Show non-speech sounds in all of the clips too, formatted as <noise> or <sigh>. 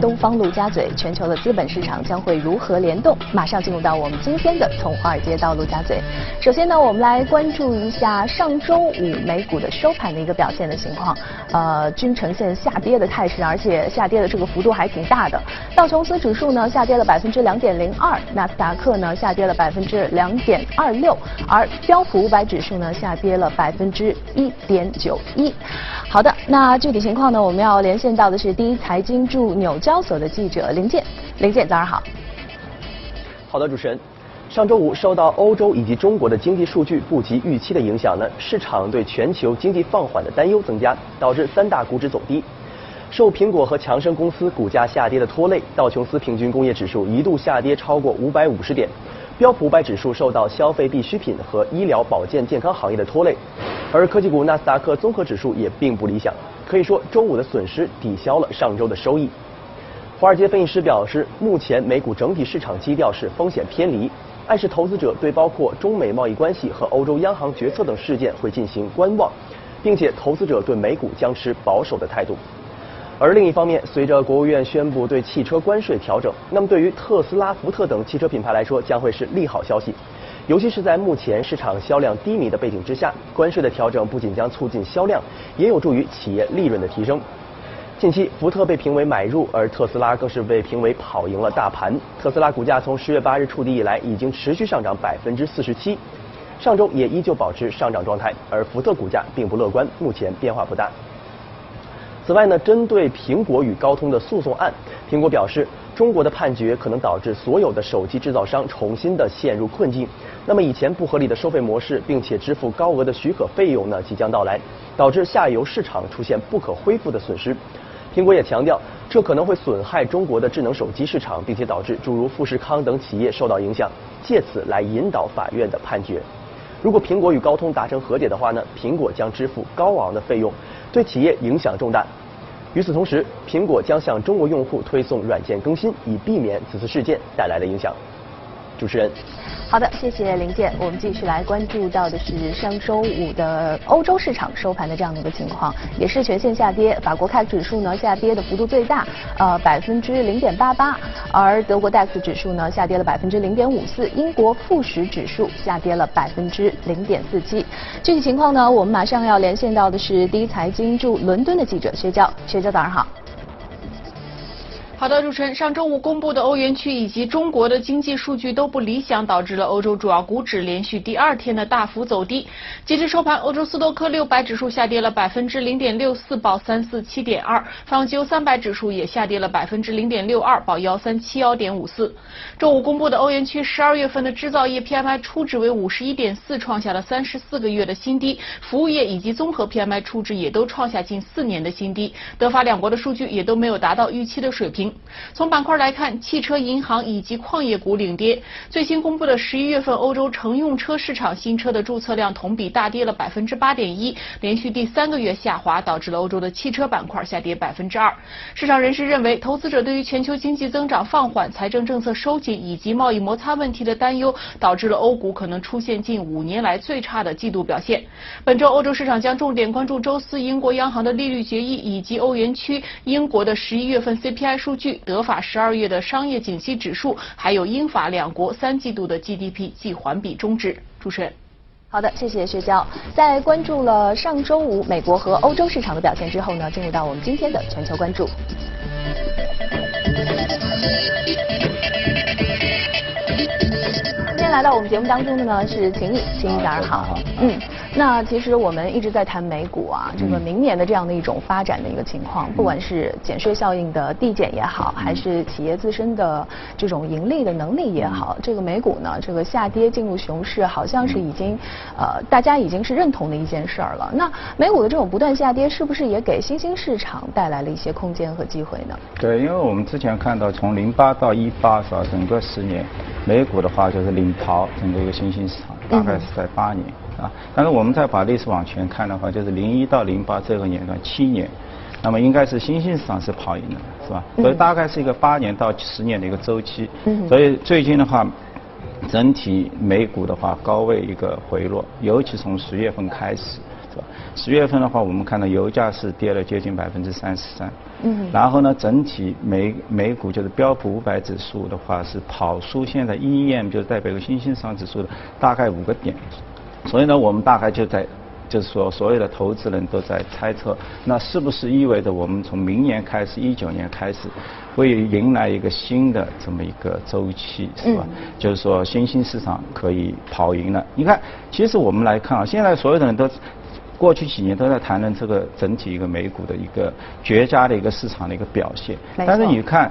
东方陆家嘴，全球的资本市场将会如何联动？马上进入到我们今天的从华尔街到陆家嘴。首先呢，我们来关注一下上周五美股的收盘的一个表现的情况，呃，均呈现下跌的态势，而且下跌的这个幅度还挺大的。道琼斯指数呢下跌了百分之两点零二，纳斯达克呢下跌了百分之两点二六，而标普五百指数呢下跌了百分之一点九一。好的，那具体情况呢，我们要连线到的是第一财经驻纽交所的记者林健。林健，早上好。好的，主持人。上周五受到欧洲以及中国的经济数据不及预期的影响呢，市场对全球经济放缓的担忧增加，导致三大股指走低。受苹果和强生公司股价下跌的拖累，道琼斯平均工业指数一度下跌超过五百五十点，标普五百指数受到消费必需品和医疗保健健康行业的拖累，而科技股纳斯达克综合指数也并不理想。可以说，周五的损失抵消了上周的收益。华尔街分析师表示，目前美股整体市场基调是风险偏离。暗示投资者对包括中美贸易关系和欧洲央行决策等事件会进行观望，并且投资者对美股将持保守的态度。而另一方面，随着国务院宣布对汽车关税调整，那么对于特斯拉、福特等汽车品牌来说将会是利好消息。尤其是在目前市场销量低迷的背景之下，关税的调整不仅将促进销量，也有助于企业利润的提升。近期，福特被评为买入，而特斯拉更是被评为跑赢了大盘。特斯拉股价从十月八日触底以来，已经持续上涨百分之四十七，上周也依旧保持上涨状态。而福特股价并不乐观，目前变化不大。此外呢，针对苹果与高通的诉讼案，苹果表示，中国的判决可能导致所有的手机制造商重新的陷入困境。那么以前不合理的收费模式，并且支付高额的许可费用呢，即将到来，导致下游市场出现不可恢复的损失。苹果也强调，这可能会损害中国的智能手机市场，并且导致诸如富士康等企业受到影响，借此来引导法院的判决。如果苹果与高通达成和解的话呢，苹果将支付高昂的费用，对企业影响重大。与此同时，苹果将向中国用户推送软件更新，以避免此次事件带来的影响。主持人。好的，谢谢林健。我们继续来关注到的是上周五的欧洲市场收盘的这样的一个情况，也是全线下跌。法国 c a 指数呢下跌的幅度最大，呃百分之零点八八，而德国 DAX 指数呢下跌了百分之零点五四，英国富时指数下跌了百分之零点四七。具体情况呢，我们马上要连线到的是第一财经驻伦敦的记者薛娇，薛娇早上好。好的，主持人，上周五公布的欧元区以及中国的经济数据都不理想，导致了欧洲主要股指连续第二天的大幅走低。截至收盘，欧洲斯托克六百指数下跌了百分之零点六四，报三四七点二；法国欧三百指数也下跌了百分之零点六二，报幺三七幺点五四。周五公布的欧元区十二月份的制造业 PMI 初值为五十一点四，创下了三十四个月的新低。服务业以及综合 PMI 初值也都创下近四年的新低。德法两国的数据也都没有达到预期的水平。从板块来看，汽车、银行以及矿业股领跌。最新公布的十一月份欧洲乘用车市场新车的注册量同比大跌了百分之八点一，连续第三个月下滑，导致了欧洲的汽车板块下跌百分之二。市场人士认为，投资者对于全球经济增长放缓、财政政策收紧以及贸易摩擦问题的担忧，导致了欧股可能出现近五年来最差的季度表现。本周欧洲市场将重点关注周四英国央行的利率决议以及欧元区英国的十一月份 CPI 数数据。德法十二月的商业景气指数，还有英法两国三季度的 GDP 季环比终值。主持人，好的，谢谢薛娇。在关注了上周五美国和欧洲市场的表现之后呢，进入到我们今天的全球关注。今天来到我们节目当中的呢是秦毅，秦毅早上好。嗯。那其实我们一直在谈美股啊，这个明年的这样的一种发展的一个情况，不管是减税效应的递减也好，还是企业自身的这种盈利的能力也好，这个美股呢，这个下跌进入熊市，好像是已经呃大家已经是认同的一件事儿了。那美股的这种不断下跌，是不是也给新兴市场带来了一些空间和机会呢？对，因为我们之前看到从零八到一八是吧，整个十年美股的话就是领跑整个一个新兴市场，大概是在八年。啊，但是我们再把历史往前看的话，就是零一到零八这个年段七年，那么应该是新兴市场是跑赢的，是吧？所以大概是一个八年到十年的一个周期。嗯所以最近的话，整体美股的话高位一个回落，尤其从十月份开始，是吧？十月份的话，我们看到油价是跌了接近百分之三十三。嗯。然后呢，整体美美股就是标普五百指数的话是跑输现在 EM 就是代表个新兴市场指数的大概五个点。所以呢，我们大概就在。就是说，所有的投资人都在猜测，那是不是意味着我们从明年开始，一九年开始，会迎来一个新的这么一个周期，是吧？就是说，新兴市场可以跑赢了。你看，其实我们来看啊，现在所有的人都过去几年都在谈论这个整体一个美股的一个绝佳的一个市场的一个表现。但是你看，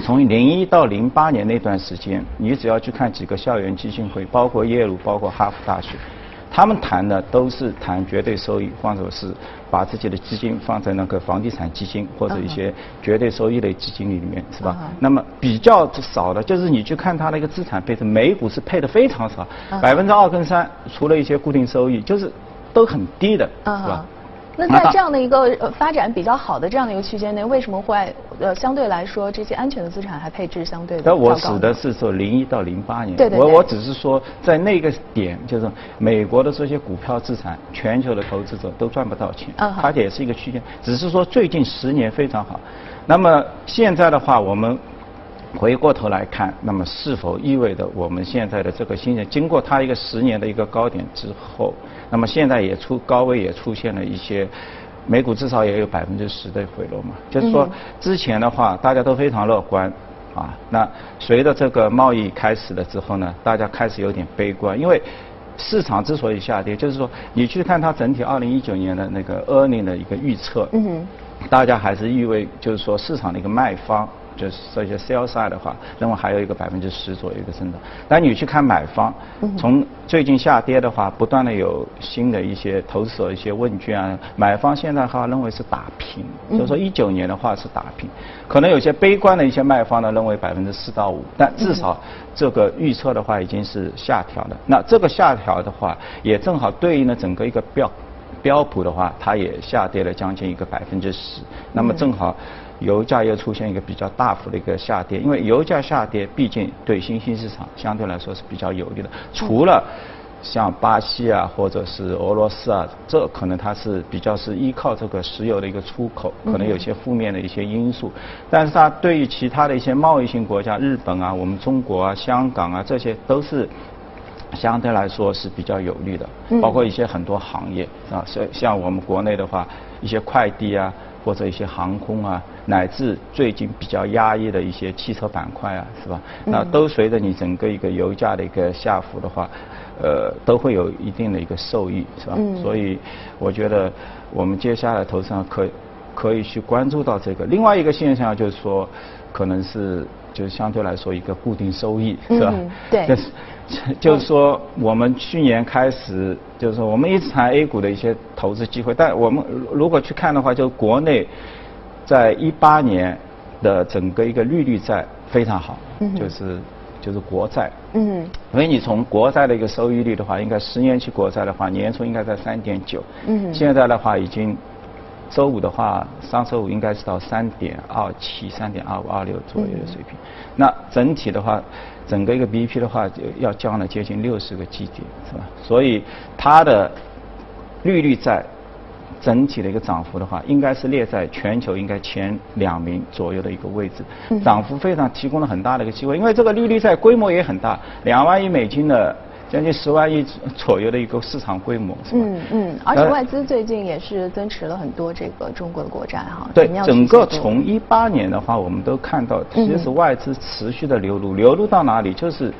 从零一到零八年那段时间，你只要去看几个校园基金会，包括耶鲁，包括哈佛大学。他们谈的都是谈绝对收益，或者是把自己的基金放在那个房地产基金或者一些绝对收益类基金里面，是吧？那么比较少的就是你去看它的一个资产配置，美股是配的非常少，百分之二跟三，除了一些固定收益，就是都很低的，是吧？那在这样的一个发展比较好的这样的一个区间内，为什么会呃相对来说这些安全的资产还配置相对的？那我指的是说零一到零八年，对对我我只是说在那个点，就是美国的这些股票资产，全球的投资者都赚不到钱，它也是一个区间，只是说最近十年非常好。那么现在的话，我们回过头来看，那么是否意味着我们现在的这个新人，经过它一个十年的一个高点之后？那么现在也出高位也出现了一些，美股至少也有百分之十的回落嘛。就是说之前的话大家都非常乐观，啊，那随着这个贸易开始了之后呢，大家开始有点悲观，因为市场之所以下跌，就是说你去看它整体二零一九年的那个 earning 的一个预测，大家还是意味就是说市场的一个卖方。就是这些 sell side 的话，认为还有一个百分之十左右的增长。但你去看买方，从最近下跌的话，不断的有新的一些投资者一些问卷啊，买方现在哈认为是打平，就是说一九年的话是打平。可能有些悲观的一些卖方呢认为百分之四到五，但至少这个预测的话已经是下调的。那这个下调的话，也正好对应了整个一个标标普的话，它也下跌了将近一个百分之十。那么正好。油价又出现一个比较大幅的一个下跌，因为油价下跌，毕竟对新兴市场相对来说是比较有利的。除了像巴西啊，或者是俄罗斯啊，这可能它是比较是依靠这个石油的一个出口，可能有些负面的一些因素。但是它对于其他的一些贸易性国家，日本啊、我们中国啊、香港啊，这些都是相对来说是比较有利的。包括一些很多行业啊，像像我们国内的话，一些快递啊。或者一些航空啊，乃至最近比较压抑的一些汽车板块啊，是吧？那都随着你整个一个油价的一个下浮的话，呃，都会有一定的一个受益，是吧？所以我觉得我们接下来投资上可可以去关注到这个。另外一个现象就是说，可能是就是相对来说一个固定收益，是吧？对。<laughs> 就是说，我们去年开始，就是说，我们一直谈 A 股的一些投资机会，但我们如果去看的话，就国内在一八年的整个一个利率债非常好，就是就是国债，嗯，因为你从国债的一个收益率的话，应该十年期国债的话，年初应该在三点九，嗯，现在的话已经。周五的话，上周五应该是到三点二七、三点二五、二六左右的水平。那整体的话，整个一个 BP 的话，就要降了接近六十个基点，是吧？所以它的利率在整体的一个涨幅的话，应该是列在全球应该前两名左右的一个位置，涨幅非常提供了很大的一个机会。因为这个利率在规模也很大，两万亿美金的。将近十万亿左右的一个市场规模，嗯嗯，而且外资最近也是增持了很多这个中国的国债哈。对，整个从一八年的话，我们都看到，其实外资持续的流入，流入到哪里就是。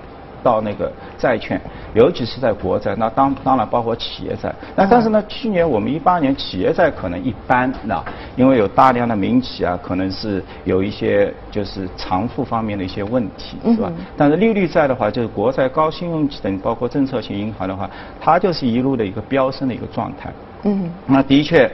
到那个债券，尤其是在国债，那当当然包括企业债。那但是呢，去年我们一八年企业债可能一般，那因为有大量的民企啊，可能是有一些就是偿付方面的一些问题，是吧？但是利率债的话，就是国债、高信用等，包括政策性银行的话，它就是一路的一个飙升的一个状态。嗯。那的确，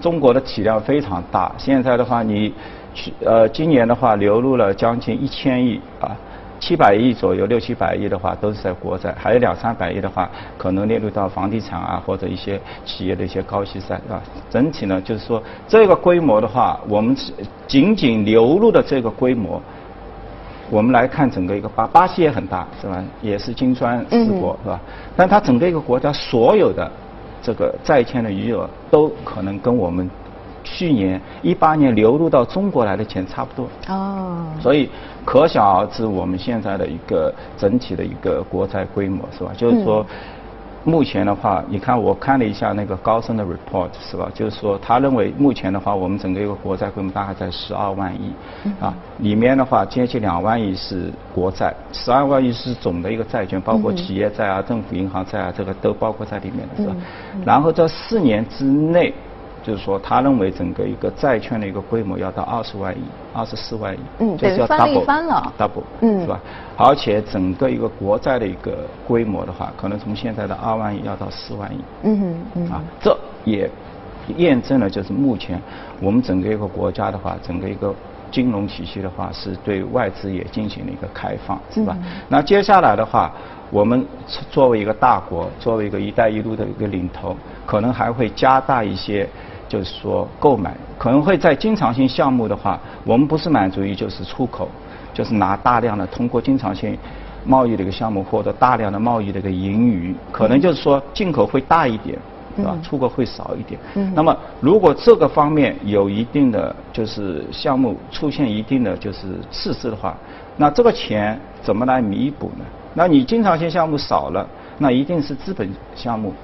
中国的体量非常大。现在的话，你去呃，今年的话流入了将近一千亿啊。七百亿左右，六七百亿的话都是在国债，还有两三百亿的话可能列入到房地产啊或者一些企业的一些高息债，是吧？整体呢就是说这个规模的话，我们仅仅流入的这个规模，我们来看整个一个巴巴西也很大，是吧？也是金砖四国，是吧？但它整个一个国家所有的这个债券的余额都可能跟我们去年一八年流入到中国来的钱差不多。哦。所以可想而知，我们现在的一个整体的一个国债规模是吧？就是说。目前的话，你看我看了一下那个高盛的 report 是吧？就是说他认为目前的话，我们整个一个国债规模大概在十二万亿，啊，里面的话接近两万亿是国债，十二万亿是总的一个债券，包括企业债啊、政府银行债啊，这个都包括在里面的是吧？然后这四年之内。就是说，他认为整个一个债券的一个规模要到二十万亿、二十四万亿，嗯，对，翻了一番了，double，嗯，是吧？而且整个一个国债的一个规模的话，可能从现在的二万亿要到四万亿，嗯嗯，啊，这也验证了就是目前我们整个一个国家的话，整个一个金融体系的话，是对外资也进行了一个开放，是吧？那接下来的话。我们作为一个大国，作为一个“一带一路”的一个领头，可能还会加大一些，就是说购买，可能会在经常性项目的话，我们不是满足于就是出口，就是拿大量的通过经常性贸易的一个项目获得大量的贸易的一个盈余，可能就是说进口会大一点，是吧？出口会少一点。那么如果这个方面有一定的就是项目出现一定的就是赤字的话，那这个钱怎么来弥补呢？那你经常性项目少了，那一定是资本项目，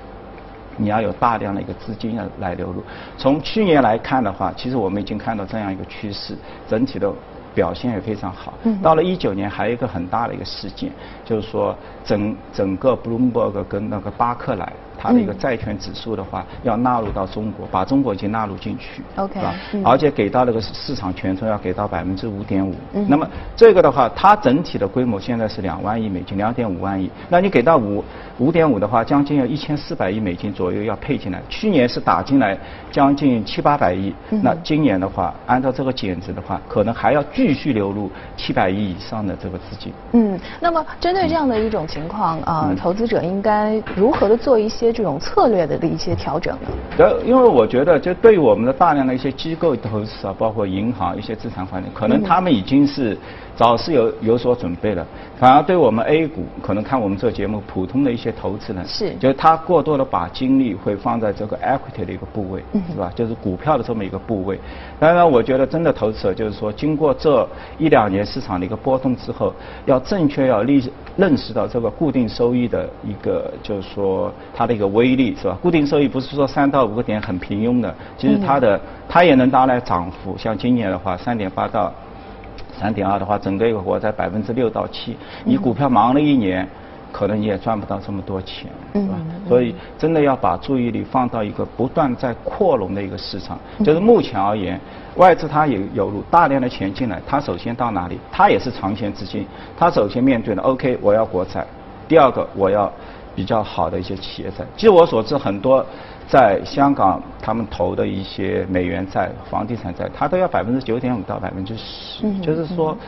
你要有大量的一个资金要来流入。从去年来看的话，其实我们已经看到这样一个趋势，整体的表现也非常好。到了一九年，还有一个很大的一个事件，就是说整整个 Bloomberg 跟那个巴克莱。它的一个债券指数的话，要纳入到中国，把中国已经纳入进去，OK？而且给到那个市场权重要给到百分之五点五。那么这个的话，它整体的规模现在是两万亿美金，两点五万亿。那你给到五五点五的话，将近有一千四百亿美金左右要配进来。去年是打进来将近七八百亿，那今年的话，按照这个减值的话，可能还要继续流入七百亿以上的这个资金。嗯，那么针对这样的一种情况啊，投资者应该如何的做一些？这种策略的的一些调整呢？呃，因为我觉得，就对于我们的大量的一些机构投资啊，包括银行一些资产管理，可能他们已经是。早是有有所准备了，反而对我们 A 股，可能看我们这节目，普通的一些投资人，是，就是他过多的把精力会放在这个 equity 的一个部位，是吧？就是股票的这么一个部位。当然，我觉得真的投资者就是说，经过这一两年市场的一个波动之后，要正确要立认识到这个固定收益的一个，就是说它的一个威力，是吧？固定收益不是说三到五个点很平庸的，其实它的它也能带来涨幅，像今年的话，三点八到。三点二的话，整个一个国债百分之六到七，你股票忙了一年，可能你也赚不到这么多钱，是吧？所以真的要把注意力放到一个不断在扩容的一个市场。就是目前而言，外资它也有入大量的钱进来，它首先到哪里？它也是长线资金，它首先面对的 OK，我要国债，第二个我要比较好的一些企业债。据我所知，很多。在香港，他们投的一些美元债、房地产债，它都要百分之九点五到百分之十，就是说，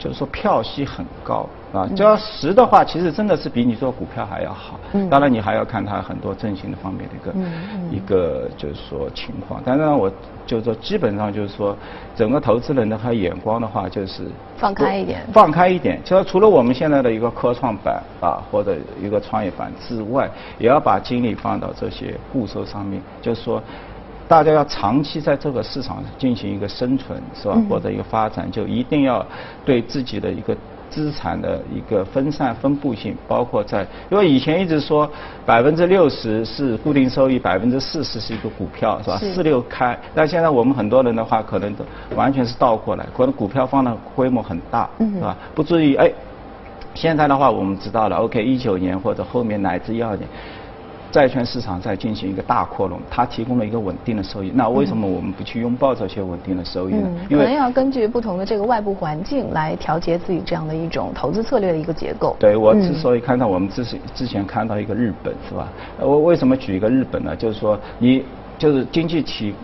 就是说票息很高。啊，只要十的话，其实真的是比你做股票还要好。嗯。当然，你还要看它很多振兴的方面的一个一个就是说情况。但是呢，我就是说，基本上就是说，整个投资人的他眼光的话，就是放开一点。放开一点，就说除了我们现在的一个科创板啊，或者一个创业板之外，也要把精力放到这些固收上面。就是说，大家要长期在这个市场进行一个生存，是吧？或者一个发展，就一定要对自己的一个。资产的一个分散分布性，包括在，因为以前一直说百分之六十是固定收益，百分之四十是一个股票，是吧？四六开。但现在我们很多人的话，可能都完全是倒过来，可能股票放的规模很大，是吧？不至于哎，现在的话我们知道了，OK，一九年或者后面乃至一二年。债券市场在进行一个大扩容，它提供了一个稳定的收益。那为什么我们不去拥抱这些稳定的收益呢？可能要根据不同的这个外部环境来调节自己这样的一种投资策略的一个结构。对我之所以看到我们之之前看到一个日本是吧？我为什么举一个日本呢？就是说你就是经济体。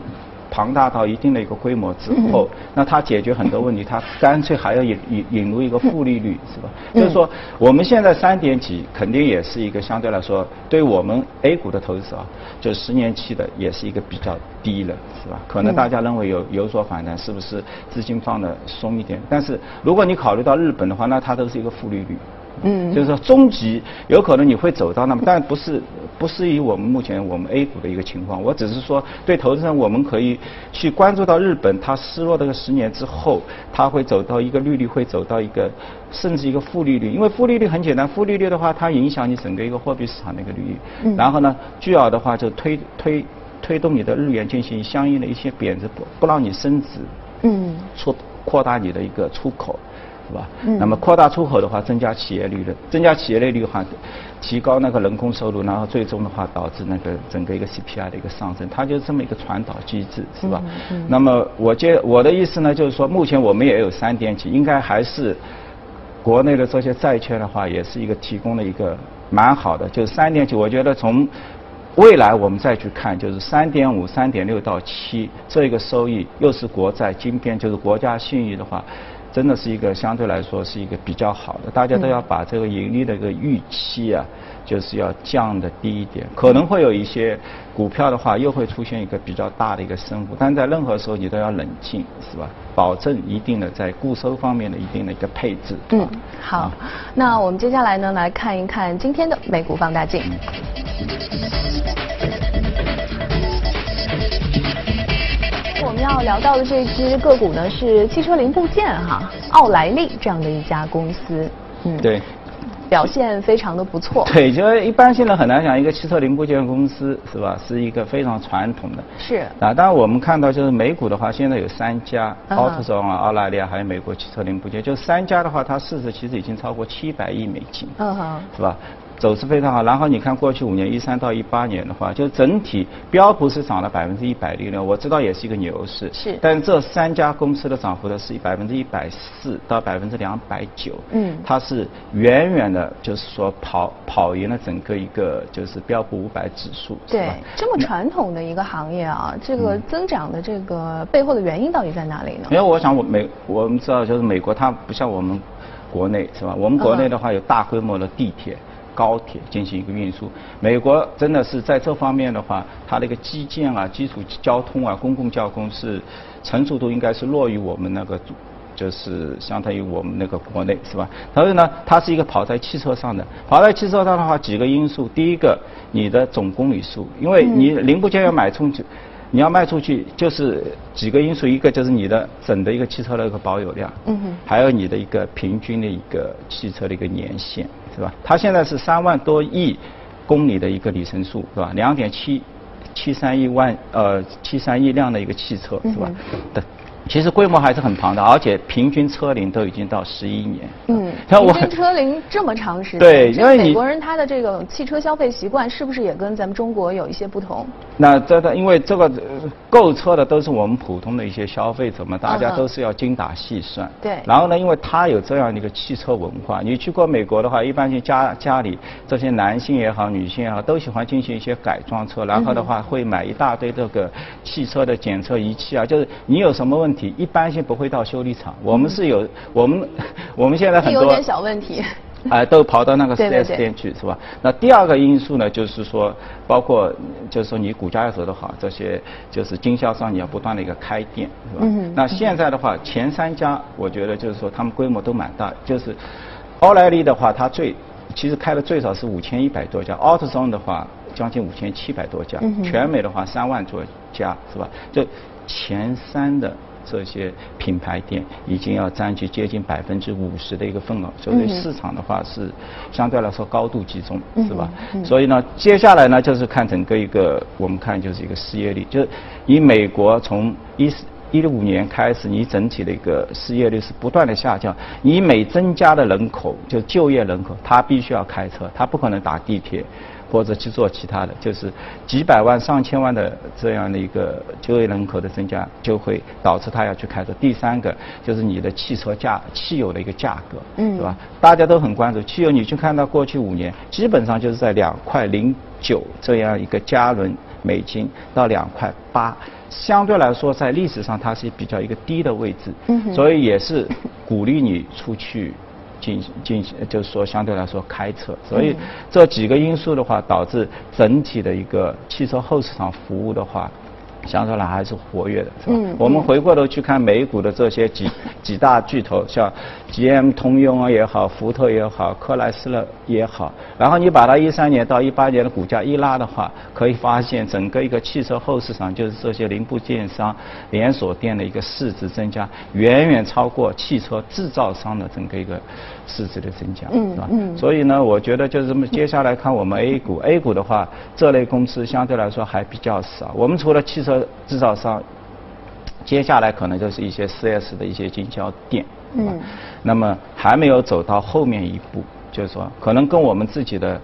庞大到一定的一个规模之后，那它解决很多问题，它干脆还要引引引入一个负利率，是吧？就是说，我们现在三点几肯定也是一个相对来说，对我们 A 股的投资啊，就十年期的也是一个比较低了，是吧？可能大家认为有有所反弹，是不是资金放的松一点？但是如果你考虑到日本的话，那它都是一个负利率。嗯，就是说，中级有可能你会走到那么，但不是不适宜我们目前我们 A 股的一个情况。我只是说，对投资人我们可以去关注到日本，它失落这个十年之后，它会走到一个利率会走到一个甚至一个负利率，因为负利率很简单，负利率的话它影响你整个一个货币市场的一个利率。嗯。然后呢，巨额的话就推推推动你的日元进行相应的一些贬值，不不让你升值。嗯。出扩大你的一个出口。是吧？嗯。那么扩大出口的话，增加企业利润，增加企业利率的话，提高那个人工收入，然后最终的话导致那个整个一个 CPI 的一个上升，它就是这么一个传导机制，是吧？嗯。那么我接我的意思呢，就是说目前我们也有三点几，应该还是国内的这些债券的话，也是一个提供了一个蛮好的，就是三点几。我觉得从未来我们再去看，就是三点五、三点六到七这个收益，又是国债金边，就是国家信誉的话。真的是一个相对来说是一个比较好的，大家都要把这个盈利的一个预期啊，就是要降的低一点。可能会有一些股票的话，又会出现一个比较大的一个升幅，但在任何时候你都要冷静，是吧？保证一定的在固收方面的一定的一个配置。嗯，好，那我们接下来呢来看一看今天的美股放大镜。要聊到的这只个股呢，是汽车零部件哈，奥莱利这样的一家公司，嗯，对，表现非常的不错。对，就一般现在很难讲一个汽车零部件公司是吧，是一个非常传统的。是。啊，当然我们看到就是美股的话，现在有三家，奥特松啊、澳大利亚还有美国汽车零部件，就三家的话，它市值其实已经超过七百亿美金，嗯哼，是吧？走势非常好，然后你看过去五年一三到一八年的话，就整体标普是涨了百分之一百利润，我知道也是一个牛市，是，但这三家公司的涨幅呢是百分之一百四到百分之两百九，嗯，它是远远的，就是说跑跑赢了整个一个就是标普五百指数，对，这么传统的一个行业啊，这个增长的这个背后的原因到底在哪里呢？因为我想我美我们知道就是美国它不像我们国内是吧？我们国内的话有大规模的地铁。高铁进行一个运输，美国真的是在这方面的话，它的一个基建啊、基础交通啊、公共交通是成熟度应该是落于我们那个，就是相当于我们那个国内是吧？所以呢，它是一个跑在汽车上的，跑在汽车上的话，几个因素，第一个，你的总公里数，因为你零部件要买出去。你要卖出去，就是几个因素，一个就是你的整的一个汽车的一个保有量，嗯哼，还有你的一个平均的一个汽车的一个年限，是吧？它现在是三万多亿公里的一个里程数，是吧？两点七七三亿万呃七三亿辆的一个汽车，是吧？对。其实规模还是很庞大，而且平均车龄都已经到十一年。嗯，<laughs> 平均车龄这么长时间。对，因为美国人他的这个汽车消费习惯是不是也跟咱们中国有一些不同？那这个，因为这个购车的都是我们普通的一些消费者嘛，大家都是要精打细算。对。然后呢，因为他有这样的一个汽车文化，你去过美国的话，一般性家家里这些男性也好，女性也好，都喜欢进行一些改装车，然后的话会买一大堆这个汽车的检测仪器啊，就是你有什么问题。一般性不会到修理厂，我们是有我们 <laughs> 我们现在很多有点小问题，<laughs> 哎，都跑到那个 4S 店去是吧？那第二个因素呢，就是说，包括就是说你股价要走得好，这些就是经销商你要不断的一个开店是吧？那现在的话，前三家我觉得就是说他们规模都蛮大，就是奥莱利的话，它最其实开的最少是五千一百多家，奥特松的话将近五千七百多家，全美的话三万多家是吧？就前三的。这些品牌店已经要占据接近百分之五十的一个份额，所以市场的话是相对来说高度集中，是吧？所以呢，接下来呢就是看整个一个，我们看就是一个失业率，就是以美国从一一五年开始，你整体的一个失业率是不断的下降，你每增加的人口就就业人口，他必须要开车，他不可能打地铁。或者去做其他的，就是几百万、上千万的这样的一个就业人口的增加，就会导致他要去开车。第三个就是你的汽车价、汽油的一个价格，嗯，是吧？大家都很关注汽油，你去看到过去五年，基本上就是在两块零九这样一个加仑美金到两块八，相对来说在历史上它是比较一个低的位置，嗯，所以也是鼓励你出去。进行进行，就是说相对来说开车，所以这几个因素的话，导致整体的一个汽车后市场服务的话，相对来还是活跃的，是吧？我们回过头去看美股的这些几 <laughs> 几大巨头，像 GM、通用啊也好，福特也好，克莱斯勒也好，然后你把它一三年到一八年的股价一拉的话，可以发现整个一个汽车后市场，就是这些零部件商、连锁店的一个市值增加，远远超过汽车制造商的整个一个市值的增加，嗯是吧？嗯所以呢，我觉得就是这么，接下来看我们 A 股，A 股的话，这类公司相对来说还比较少。我们除了汽车制造商，接下来可能就是一些 4S 的一些经销店，嗯，那么还没有走到后面一步，就是说可能跟我们自己的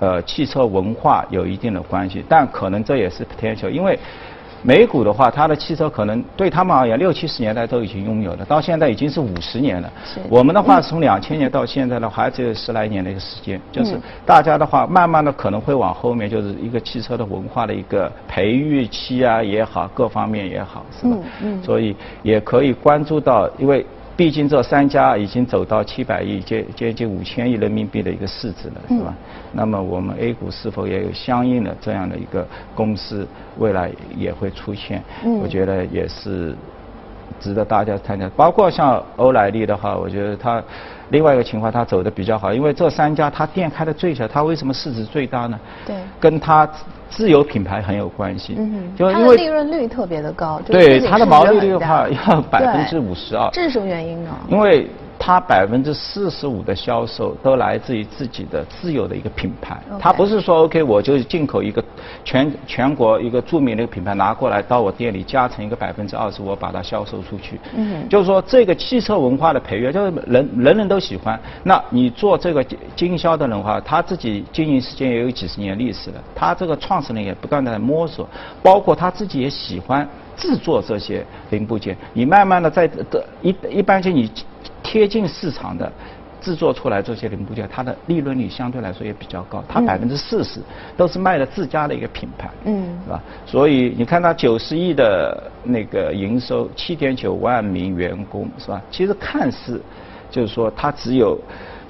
呃汽车文化有一定的关系，但可能这也是 potential，因为。美股的话，它的汽车可能对他们而言，六七十年代都已经拥有了，到现在已经是五十年了。我们的话，从两千年到现在的话，还只有十来年的一个时间。就是大家的话，慢慢的可能会往后面，就是一个汽车的文化的一个培育期啊也好，各方面也好，是吧？嗯嗯。所以也可以关注到，因为。毕竟这三家已经走到七百亿接接近五千亿人民币的一个市值了，是吧？那么我们 A 股是否也有相应的这样的一个公司，未来也会出现？我觉得也是值得大家参加。包括像欧莱丽的话，我觉得它另外一个情况，它走的比较好，因为这三家它店开的最小，它为什么市值最大呢？对，跟它。自有品牌很有关系，嗯就因为利润率特别的高，对它的毛利率的话要百分之五十二，这是什么原因呢？因为。它百分之四十五的销售都来自于自己的自有的一个品牌，它不是说 OK 我就进口一个全全国一个著名的一个品牌拿过来到我店里加成一个百分之二十，我把它销售出去。嗯，就是说这个汽车文化的培育，就是人人人都喜欢。那你做这个经销的人话，他自己经营时间也有几十年历史了，他这个创始人也不断的在摸索，包括他自己也喜欢制作这些零部件。你慢慢的在的一一般性你。贴近市场的制作出来这些零部件，它的利润率相对来说也比较高，它百分之四十都是卖的自家的一个品牌，嗯，是吧？所以你看它九十亿的那个营收，七点九万名员工，是吧？其实看似就是说它只有，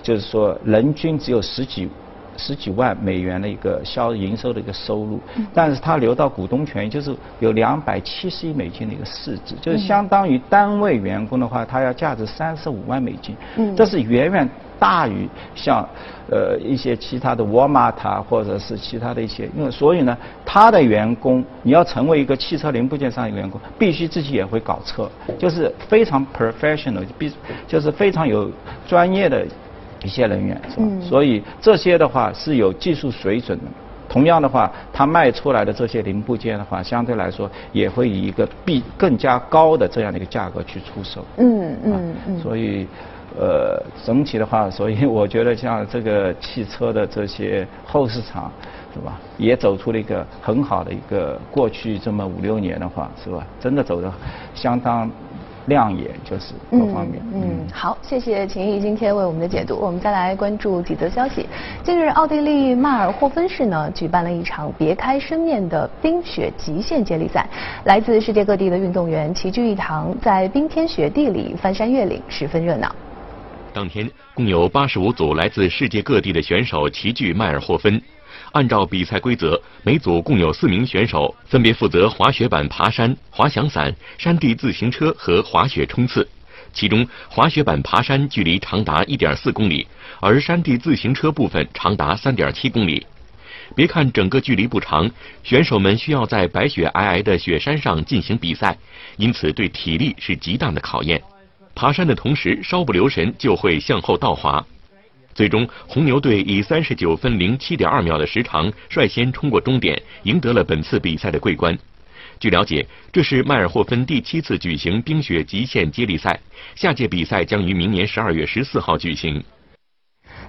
就是说人均只有十几。十几万美元的一个销营收的一个收入，但是它流到股东权益就是有两百七十亿美金的一个市值，就是相当于单位员工的话，它要价值三十五万美金，这是远远大于像呃一些其他的沃尔玛塔或者是其他的一些，因为所以呢，它的员工你要成为一个汽车零部件商的员工，必须自己也会搞车，就是非常 professional，必就是非常有专业的。一些人员是吧？所以这些的话是有技术水准的。同样的话，它卖出来的这些零部件的话，相对来说也会以一个比更加高的这样的一个价格去出售。嗯嗯嗯。所以，呃，整体的话，所以我觉得像这个汽车的这些后市场，是吧？也走出了一个很好的一个过去这么五六年的话，是吧？真的走的相当。亮眼就是各方面。嗯，好，谢谢秦毅今天为我们的解读。我们再来关注几则消息。近日，奥地利迈尔霍芬市呢举办了一场别开生面的冰雪极限接力赛，来自世界各地的运动员齐聚一堂，在冰天雪地里翻山越岭，十分热闹。当天，共有八十五组来自世界各地的选手齐聚迈尔霍芬。按照比赛规则，每组共有四名选手，分别负责滑雪板爬山、滑翔伞、山地自行车和滑雪冲刺。其中，滑雪板爬山距离长达1.4公里，而山地自行车部分长达3.7公里。别看整个距离不长，选手们需要在白雪皑皑的雪山上进行比赛，因此对体力是极大的考验。爬山的同时，稍不留神就会向后倒滑。最终，红牛队以三十九分零七点二秒的时长率先冲过终点，赢得了本次比赛的桂冠。据了解，这是迈尔霍芬第七次举行冰雪极限接力赛，下届比赛将于明年十二月十四号举行。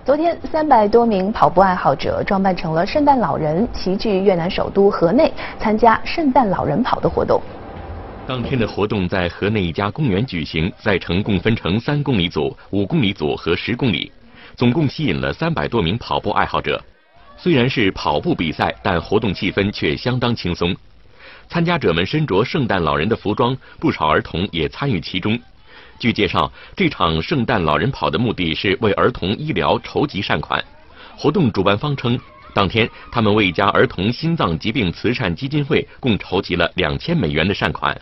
昨天，三百多名跑步爱好者装扮成了圣诞老人，齐聚越南首都河内，参加圣诞老人跑的活动。当天的活动在河内一家公园举行，赛程共分成三公里组、五公里组和十公里。总共吸引了三百多名跑步爱好者。虽然是跑步比赛，但活动气氛却相当轻松。参加者们身着圣诞老人的服装，不少儿童也参与其中。据介绍，这场圣诞老人跑的目的是为儿童医疗筹集善款。活动主办方称，当天，他们为一家儿童心脏疾病慈善基金会共筹集了两千美元的善款。